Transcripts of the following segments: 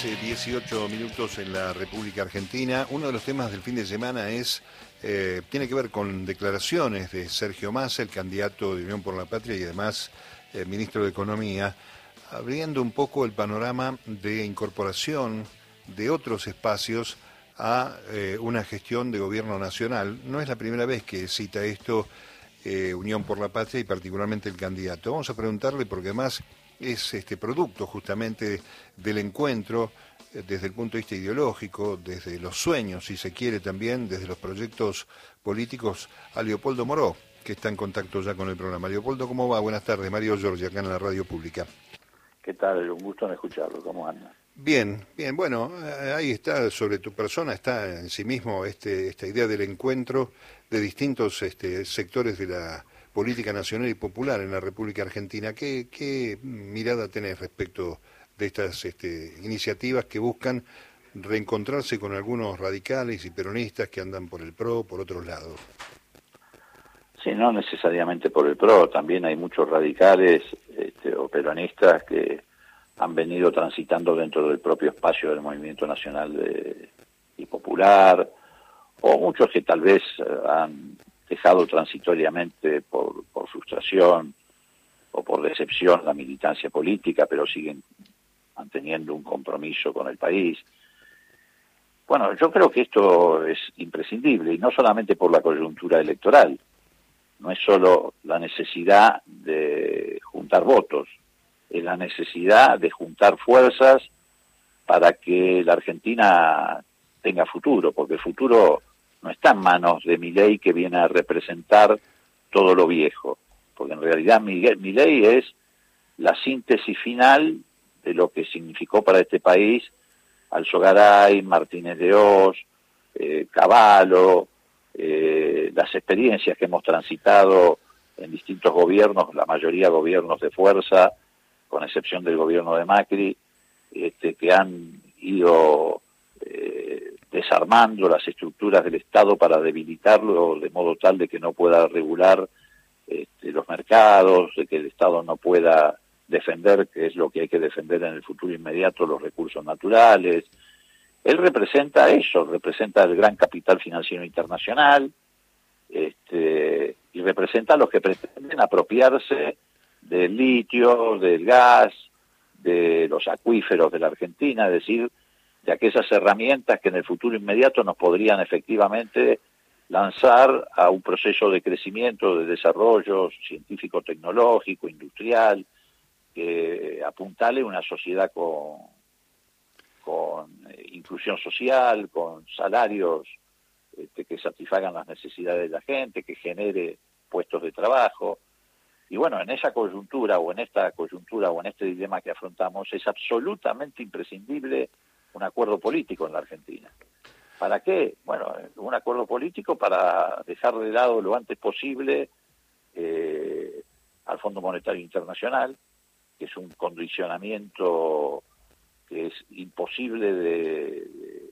18 minutos en la República Argentina. Uno de los temas del fin de semana es eh, tiene que ver con declaraciones de Sergio Massa, el candidato de Unión por la Patria y además eh, ministro de Economía, abriendo un poco el panorama de incorporación de otros espacios a eh, una gestión de gobierno nacional. No es la primera vez que cita esto Unión por la Patria y particularmente el candidato. Vamos a preguntarle porque además es este producto justamente del encuentro eh, desde el punto de vista ideológico, desde los sueños, si se quiere también, desde los proyectos políticos, a Leopoldo Moró, que está en contacto ya con el programa. Leopoldo, ¿cómo va? Buenas tardes, Mario Giorgi, acá en la radio pública. ¿Qué tal? Un gusto en escucharlo. ¿Cómo anda? Bien, bien. Bueno, eh, ahí está, sobre tu persona está en sí mismo este, esta idea del encuentro de distintos este, sectores de la política nacional y popular en la República Argentina. ¿Qué, mirada tenés respecto de estas este, iniciativas que buscan reencontrarse con algunos radicales y peronistas que andan por el PRO, por otros lados? Sí, no necesariamente por el PRO, también hay muchos radicales este, o peronistas que han venido transitando dentro del propio espacio del movimiento nacional y popular, o muchos que tal vez eh, han dejado transitoriamente por, frustración o por decepción la militancia política, pero siguen manteniendo un compromiso con el país. Bueno, yo creo que esto es imprescindible, y no solamente por la coyuntura electoral, no es solo la necesidad de juntar votos, es la necesidad de juntar fuerzas para que la Argentina tenga futuro, porque el futuro no está en manos de ley que viene a representar todo lo viejo, porque en realidad mi ley es la síntesis final de lo que significó para este país Alzogaray, Martínez de Oz, eh, eh, las experiencias que hemos transitado en distintos gobiernos, la mayoría gobiernos de fuerza, con excepción del gobierno de Macri, este, que han ido desarmando las estructuras del Estado para debilitarlo de modo tal de que no pueda regular este, los mercados, de que el Estado no pueda defender, que es lo que hay que defender en el futuro inmediato, los recursos naturales. Él representa eso, representa el gran capital financiero internacional este, y representa a los que pretenden apropiarse del litio, del gas, de los acuíferos de la Argentina, es decir, de aquellas herramientas que en el futuro inmediato nos podrían efectivamente lanzar a un proceso de crecimiento, de desarrollo científico-tecnológico, industrial, que apuntale una sociedad con, con eh, inclusión social, con salarios este, que satisfagan las necesidades de la gente, que genere puestos de trabajo. Y bueno, en esa coyuntura o en esta coyuntura o en este dilema que afrontamos es absolutamente imprescindible un acuerdo político en la Argentina. ¿Para qué? Bueno, un acuerdo político para dejar de lado lo antes posible eh, al Fondo Monetario Internacional, que es un condicionamiento que es imposible de,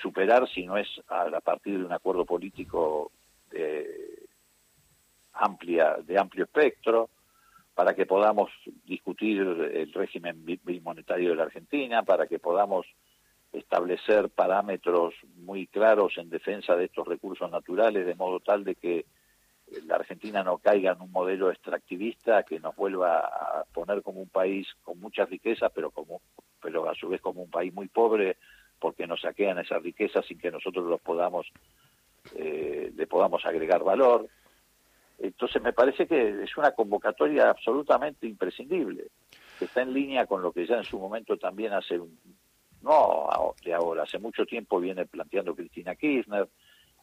superar si no es a, partir de un acuerdo político de, amplia, de amplio espectro, para que podamos discutir el régimen bimonetario de la Argentina, para que podamos establecer parámetros muy claros en defensa de estos recursos naturales, de modo tal de que la Argentina no caiga en un modelo extractivista que nos vuelva a poner como un país con muchas riquezas, pero como pero a su vez como un país muy pobre, porque nos saquean esas riquezas sin que nosotros los podamos eh, le podamos agregar valor. Entonces me parece que es una convocatoria absolutamente imprescindible, que está en línea con lo que ya en su momento también hace, no de ahora, hace mucho tiempo viene planteando Cristina Kirchner,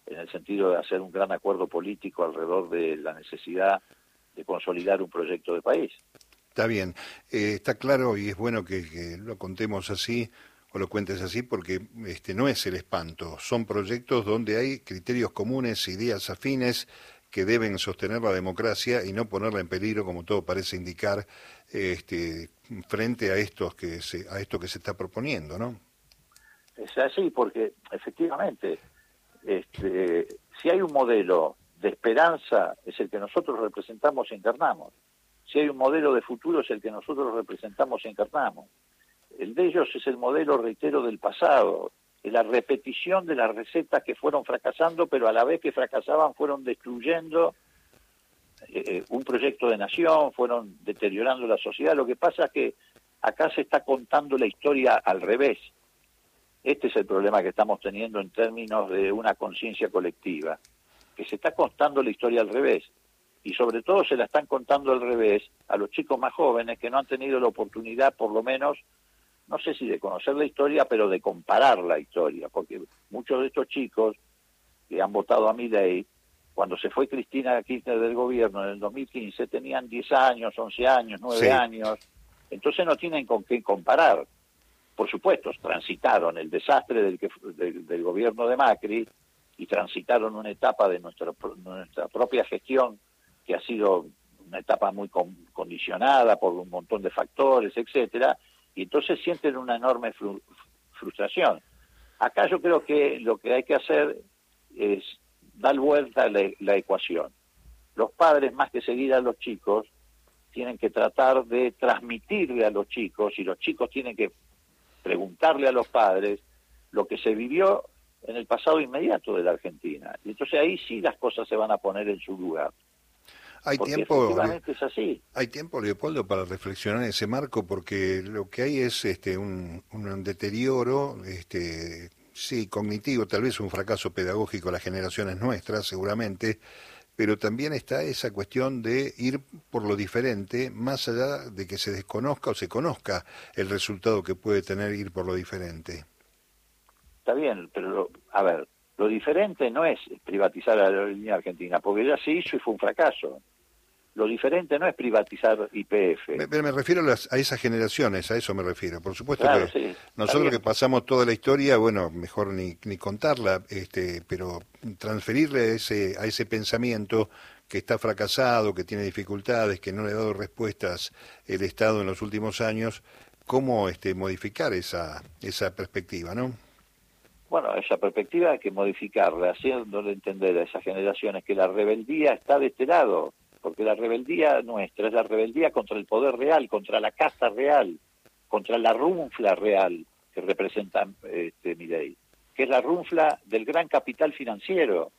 en el sentido de hacer un gran acuerdo político alrededor de la necesidad de consolidar un proyecto de país. Está bien, eh, está claro y es bueno que, que, lo contemos así o lo cuentes así porque este no es el espanto, son proyectos donde hay criterios comunes, ideas afines que deben sostener la democracia y no ponerla en peligro, como todo parece indicar, este, frente a estos que se, a esto que se está proponiendo, ¿no? Es así, porque efectivamente, este, si hay un modelo de esperanza, es el que nosotros representamos e encarnamos. Si hay un modelo de futuro, es el que nosotros representamos e encarnamos. El de ellos es el modelo, reitero, del pasado, la repetición de las recetas que fueron fracasando, pero a la vez que fracasaban fueron destruyendo eh, un proyecto de nación, fueron deteriorando la sociedad. Lo que pasa es que acá se está contando la historia al revés. Este es el problema que estamos teniendo en términos de una conciencia colectiva, que se está contando la historia al revés. Y sobre todo se la están contando al revés a los chicos más jóvenes que no han tenido la oportunidad, por lo menos, no sé si de conocer la historia, pero de comparar la historia, porque muchos de estos chicos que han votado a mi ley, cuando se fue Cristina Kirchner del gobierno en el 2015, tenían 10 años, 11 años, 9 años, entonces no tienen con qué comparar. Por supuesto, transitaron el desastre del, que, del, gobierno de Macri y transitaron una etapa de nuestra, nuestra propia gestión que ha sido una etapa muy condicionada por un montón de factores, etcétera, y entonces sienten una enorme frustración. Acá yo creo que lo que hay que hacer es dar vuelta la, la ecuación. Los padres, más que seguir a los chicos, tienen que tratar de transmitirle a los chicos y los chicos tienen que preguntarle a los padres lo que se vivió en el pasado inmediato de la Argentina. Y entonces ahí sí las cosas se van a poner en su lugar. Hay tiempo, es así. Hay tiempo, Leopoldo, para reflexionar en ese marco, porque lo que hay es este un, un deterioro, este, sí, cognitivo, tal vez un fracaso pedagógico las generaciones nuestras, seguramente, pero también está esa cuestión de ir por lo diferente, más allá de que se desconozca o se conozca el resultado que puede tener ir por lo diferente. Está bien, pero a ver, lo diferente no es privatizar la aerolínea argentina, porque ya se hizo y fue un fracaso. Lo diferente no es privatizar IPF. Pero me refiero a, esas generaciones, a eso me refiero. Por supuesto que nosotros que pasamos toda la historia, bueno, mejor ni, ni contarla, este, pero transferirle a ese, a ese pensamiento que está fracasado, que tiene dificultades, que no le ha dado respuestas el Estado en los últimos años, ¿cómo este, modificar esa, esa perspectiva, no? Bueno, esa perspectiva hay que modificarla, haciéndole entender a esas generaciones que la rebeldía está de este lado, porque la rebeldía nuestra es la rebeldía contra el poder real, contra la casa real, contra la runfla real que representa este, que es la runfla del gran capital financiero.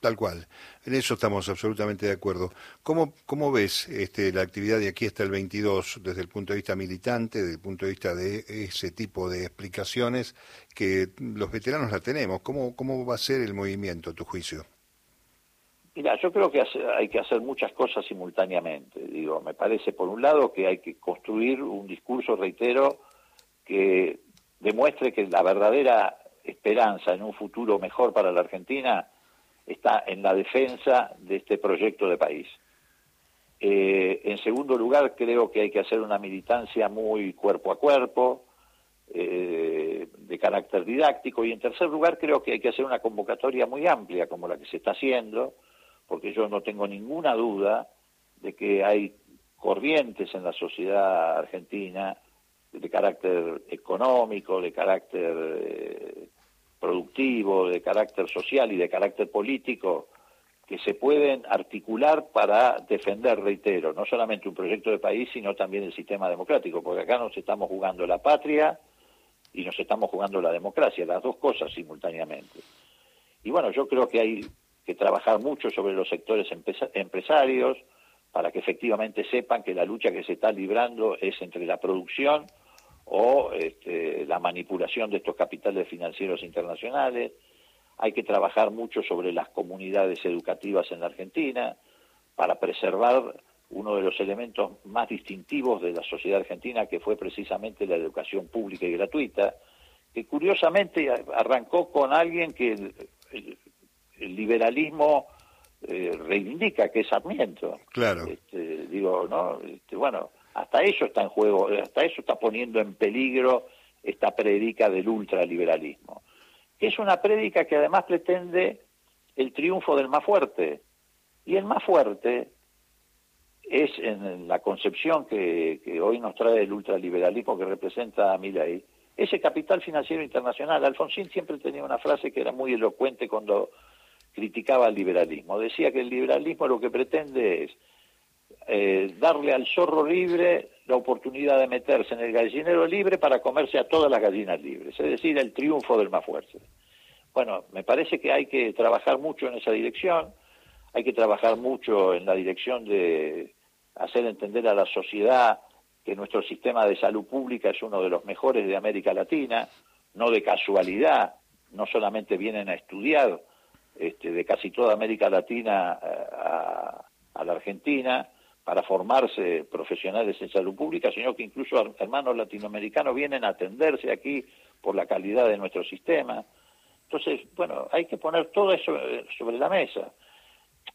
Tal cual, en eso estamos absolutamente de acuerdo. ¿Cómo, cómo ves este, la actividad de aquí hasta el 22 desde el punto de vista militante, desde el punto de vista de ese tipo de explicaciones que los veteranos la tenemos? ¿Cómo, cómo va a ser el movimiento, a tu juicio? Mira, yo creo que hay que hacer muchas cosas simultáneamente. Digo, me parece por un lado que hay que construir un discurso, reitero, que demuestre que la verdadera esperanza en un futuro mejor para la Argentina está en la defensa de este proyecto de país. Eh, en segundo lugar, creo que hay que hacer una militancia muy cuerpo a cuerpo, eh, de carácter didáctico, y en tercer lugar, creo que hay que hacer una convocatoria muy amplia, como la que se está haciendo, porque yo no tengo ninguna duda de que hay corrientes en la sociedad argentina de carácter económico, de carácter eh, productivo, de carácter social y de carácter político que se pueden articular para defender, reitero, no solamente un proyecto de país, sino también el sistema democrático, porque acá nos estamos jugando la patria y nos estamos jugando la democracia, las dos cosas simultáneamente. Y bueno, yo creo que hay que trabajar mucho sobre los sectores empresarios para que efectivamente sepan que la lucha que se está librando es entre la producción o este, la manipulación de estos capitales financieros internacionales. Hay que trabajar mucho sobre las comunidades educativas en la Argentina para preservar uno de los elementos más distintivos de la sociedad argentina, que fue precisamente la educación pública y gratuita, que curiosamente arrancó con alguien que el liberalismo eh, reivindica, que es Sarmiento. Claro. Este, digo, ¿no? Este, bueno, hasta eso está en juego, hasta eso está poniendo en peligro esta prédica del ultraliberalismo. Que es una prédica que además pretende el triunfo del más fuerte. Y el más fuerte es en la concepción que, que hoy nos trae el ultraliberalismo que representa a Milley, ese capital financiero internacional. Alfonsín siempre tenía una frase que era muy elocuente cuando criticaba al liberalismo. Decía que el liberalismo lo que pretende es eh, darle al zorro libre la oportunidad de meterse en el gallinero libre para comerse a todas las gallinas libres, es decir, el triunfo del más fuerte. Bueno, me parece que hay que trabajar mucho en esa dirección, hay que trabajar mucho en la dirección de hacer entender a la sociedad que nuestro sistema de salud pública es uno de los mejores de América Latina, no de casualidad, no solamente vienen a estudiar este, de casi toda América Latina eh, a, a la Argentina, para formarse profesionales en salud pública, sino que incluso hermanos latinoamericanos vienen a atenderse aquí por la calidad de nuestro sistema. Entonces, bueno, hay que poner todo eso eh, sobre la mesa.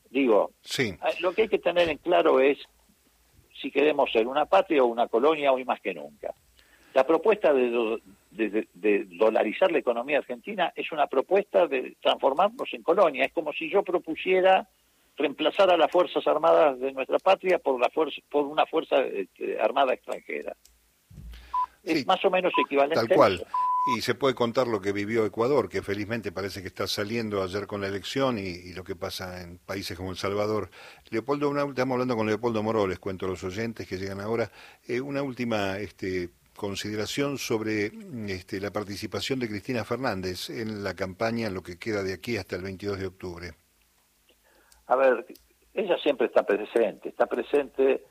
Digo, sí. lo que hay que tener en claro es si queremos ser una patria o una colonia hoy más que nunca. La propuesta de, de, dolarizar la economía argentina es una propuesta de transformarnos en colonia. Es como si yo propusiera reemplazar a las Fuerzas Armadas de nuestra patria por, la fuerza, por una Fuerza este, Armada extranjera. Es más o menos equivalente. Tal cual. Y se puede contar lo que vivió Ecuador, que felizmente parece que está saliendo ayer con la elección y, lo que pasa en países como El Salvador. Leopoldo, una, estamos hablando con Leopoldo Moró, les cuento a los oyentes que llegan ahora. Eh, una última este, consideración sobre este, la participación de Cristina Fernández en la campaña, en lo que queda de aquí hasta el 22 de octubre. A ver, ella siempre está presente, está presente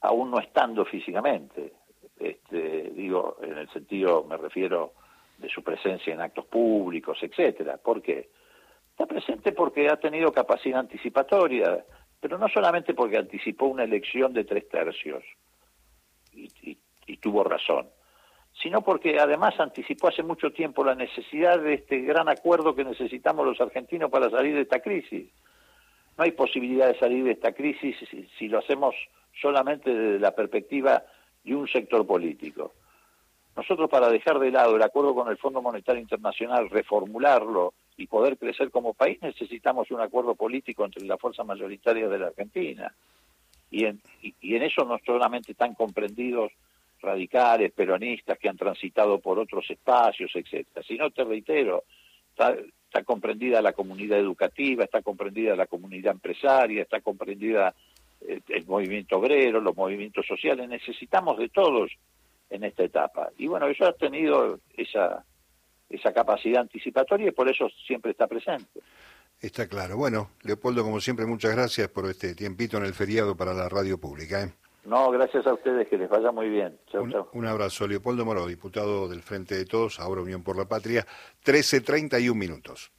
aún no estando físicamente. Este, digo, en el sentido, me refiero de su presencia en actos públicos, etcétera. ¿Por qué? Está presente porque ha tenido capacidad anticipatoria, pero no solamente porque anticipó una elección de tres tercios y tuvo razón, sino porque además anticipó hace mucho tiempo la necesidad de este gran acuerdo que necesitamos los argentinos para salir de esta crisis no hay posibilidad de salir de esta crisis si, lo hacemos solamente desde la perspectiva de un sector político. Nosotros para dejar de lado el acuerdo con el Fondo Monetario Internacional, reformularlo y poder crecer como país, necesitamos un acuerdo político entre las fuerzas mayoritarias de la Argentina. Y en, y en eso no solamente están comprendidos radicales, peronistas que han transitado por otros espacios, etcétera, sino te reitero, está, está comprendida la comunidad educativa, está comprendida la comunidad empresaria, está comprendida eh, el, movimiento obrero, los movimientos sociales, necesitamos de todos en esta etapa. Y bueno, eso ha tenido esa, esa capacidad anticipatoria y por eso siempre está presente. Está claro. Bueno, Leopoldo, como siempre, muchas gracias por este tiempito en el feriado para la radio pública. ¿eh? No, gracias a ustedes, que les vaya muy bien. un, un, abrazo. Leopoldo Moro, diputado del Frente de Todos, ahora Unión por la Patria, 13.31 minutos.